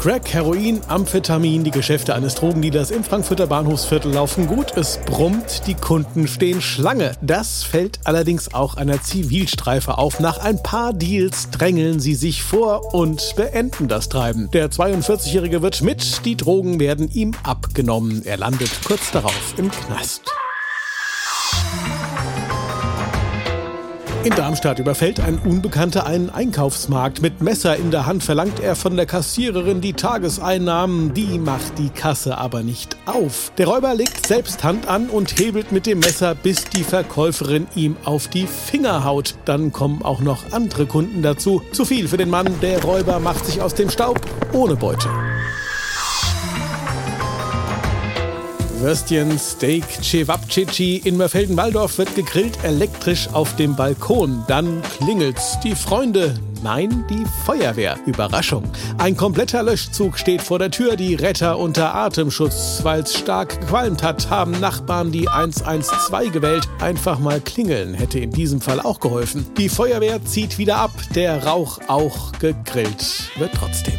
Crack, Heroin, Amphetamin, die Geschäfte eines Drogendealers im Frankfurter Bahnhofsviertel laufen gut. Es brummt, die Kunden stehen Schlange. Das fällt allerdings auch einer Zivilstreife auf. Nach ein paar Deals drängeln sie sich vor und beenden das Treiben. Der 42-Jährige wird mit, die Drogen werden ihm abgenommen. Er landet kurz darauf im Knast. In Darmstadt überfällt ein Unbekannter einen Einkaufsmarkt. Mit Messer in der Hand verlangt er von der Kassiererin die Tageseinnahmen. Die macht die Kasse aber nicht auf. Der Räuber legt selbst Hand an und hebelt mit dem Messer, bis die Verkäuferin ihm auf die Finger haut. Dann kommen auch noch andere Kunden dazu. Zu viel für den Mann. Der Räuber macht sich aus dem Staub ohne Beute. Würstchen, Steak, Cevapcici in Mörfelden-Walldorf wird gegrillt elektrisch auf dem Balkon. Dann klingelt's. Die Freunde, nein, die Feuerwehr. Überraschung. Ein kompletter Löschzug steht vor der Tür. Die Retter unter Atemschutz. Weil's stark gequalmt hat, haben Nachbarn die 112 gewählt. Einfach mal klingeln hätte in diesem Fall auch geholfen. Die Feuerwehr zieht wieder ab. Der Rauch auch gegrillt wird trotzdem.